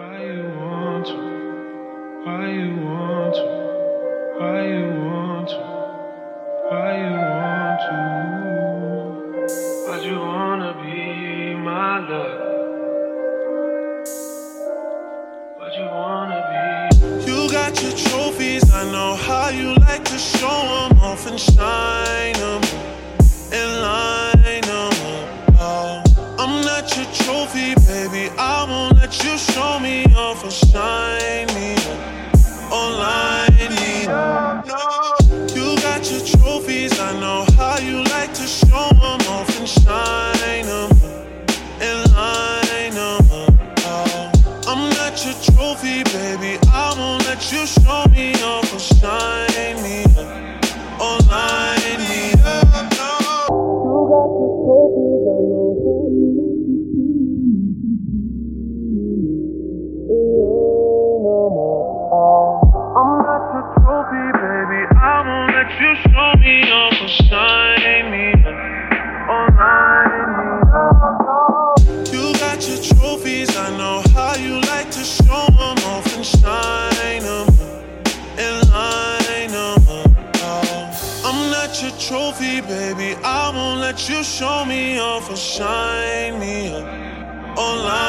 Why you want to? Why you want to? Why you want to? Why you want to? Why'd you wanna be my love? Why'd you wanna be? You got your trophies, I know how you like to show them off and shine trophy, baby. I won't let you show me off or shine me up or line me. No, you got your trophies, I know how you like to show them off and shine them and line them. Oh, I'm not your trophy, baby. I won't let you show me off or shine you show me me up line me up. You got your trophies, I know how you like to show them off and shine them and up. I'm not your trophy, baby. I won't let you show me off or shine me up or line.